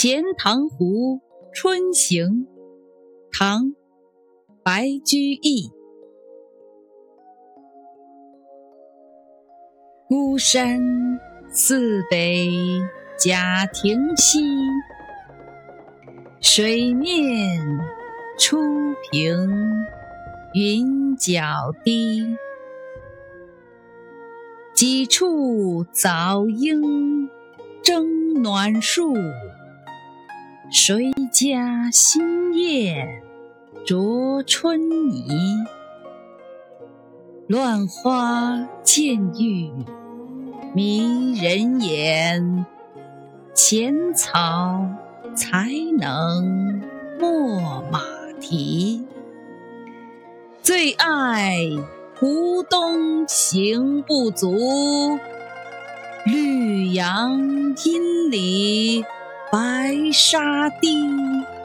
钱塘湖春行，唐·白居易。孤山寺北贾亭西，水面初平云脚低。几处早莺争暖树。谁家新燕啄春泥？乱花渐欲迷人眼，浅草才能没马蹄。最爱湖东行不足，绿杨阴里。白沙堤。